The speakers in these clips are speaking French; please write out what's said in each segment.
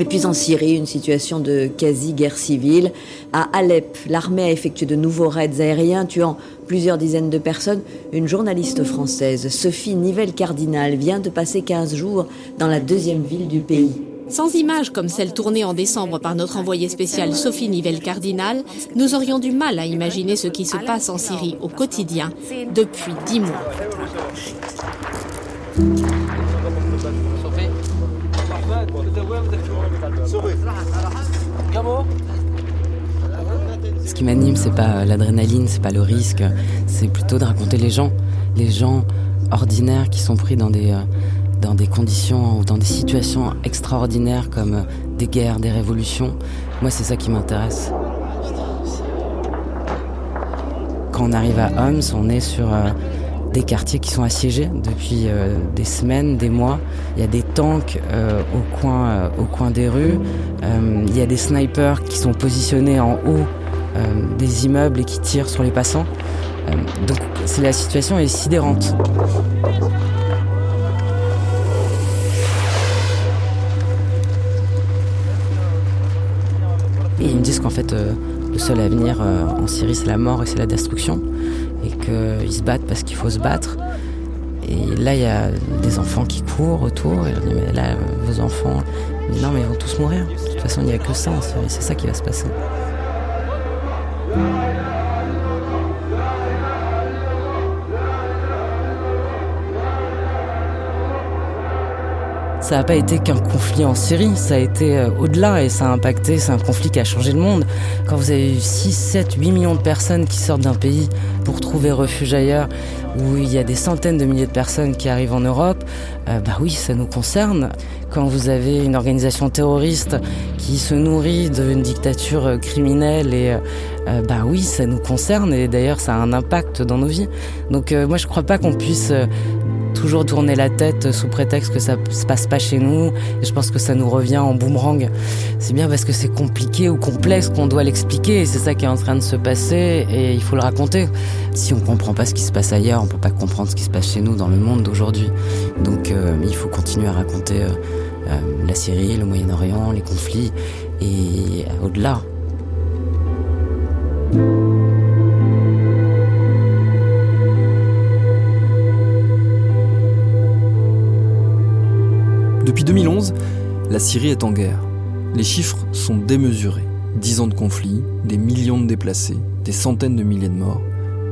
Et puis en Syrie, une situation de quasi-guerre civile. À Alep, l'armée a effectué de nouveaux raids aériens tuant plusieurs dizaines de personnes. Une journaliste française, Sophie Nivelle-Cardinal, vient de passer 15 jours dans la deuxième ville du pays. Sans images comme celle tournée en décembre par notre envoyée spéciale Sophie Nivelle-Cardinal, nous aurions du mal à imaginer ce qui se passe en Syrie au quotidien depuis dix mois. Ce qui m'anime, c'est pas l'adrénaline, c'est pas le risque, c'est plutôt de raconter les gens, les gens ordinaires qui sont pris dans des, euh, dans des conditions ou dans des situations extraordinaires comme euh, des guerres, des révolutions. Moi, c'est ça qui m'intéresse. Quand on arrive à Homs, on est sur euh, des quartiers qui sont assiégés depuis euh, des semaines, des mois. Il y a des tanks euh, au, coin, euh, au coin des rues. il y a des snipers qui sont positionnés en haut des immeubles et qui tirent sur les passants. donc la situation est sidérante. Ils me qu'en fait, le seul avenir en Syrie, c'est la mort et c'est la destruction et qu'ils se battent parce qu'il faut se battre. Et là, il y a des enfants qui courent autour. Et je dis, mais là, vos enfants, non, mais ils vont tous mourir. De toute façon, il n'y a que ça C'est ça qui va se passer. Ça n'a pas été qu'un conflit en Syrie, ça a été euh, au-delà et ça a impacté, c'est un conflit qui a changé le monde. Quand vous avez 6, 7, 8 millions de personnes qui sortent d'un pays pour trouver refuge ailleurs, où il y a des centaines de milliers de personnes qui arrivent en Europe, euh, bah oui, ça nous concerne. Quand vous avez une organisation terroriste qui se nourrit d'une dictature euh, criminelle et bah oui, ça nous concerne et d'ailleurs ça a un impact dans nos vies. Donc moi je crois pas qu'on puisse toujours tourner la tête sous prétexte que ça se passe pas chez nous. Je pense que ça nous revient en boomerang. C'est bien parce que c'est compliqué ou complexe qu'on doit l'expliquer. C'est ça qui est en train de se passer et il faut le raconter. Si on comprend pas ce qui se passe ailleurs, on peut pas comprendre ce qui se passe chez nous dans le monde d'aujourd'hui. Donc euh, il faut continuer à raconter euh, euh, la Syrie, le Moyen-Orient, les conflits et au-delà. Depuis 2011, la Syrie est en guerre. Les chiffres sont démesurés. 10 ans de conflit, des millions de déplacés, des centaines de milliers de morts.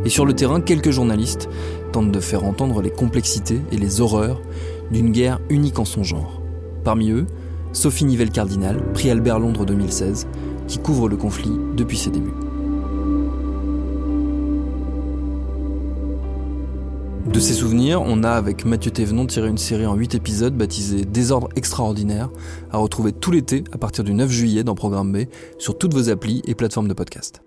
Et sur le terrain, quelques journalistes tentent de faire entendre les complexités et les horreurs d'une guerre unique en son genre. Parmi eux, Sophie Nivelle-Cardinal, prix Albert Londres 2016, qui couvre le conflit depuis ses débuts. De ses souvenirs, on a avec Mathieu Thévenon tiré une série en 8 épisodes baptisée Désordre extraordinaire, à retrouver tout l'été à partir du 9 juillet dans Programme B sur toutes vos applis et plateformes de podcast.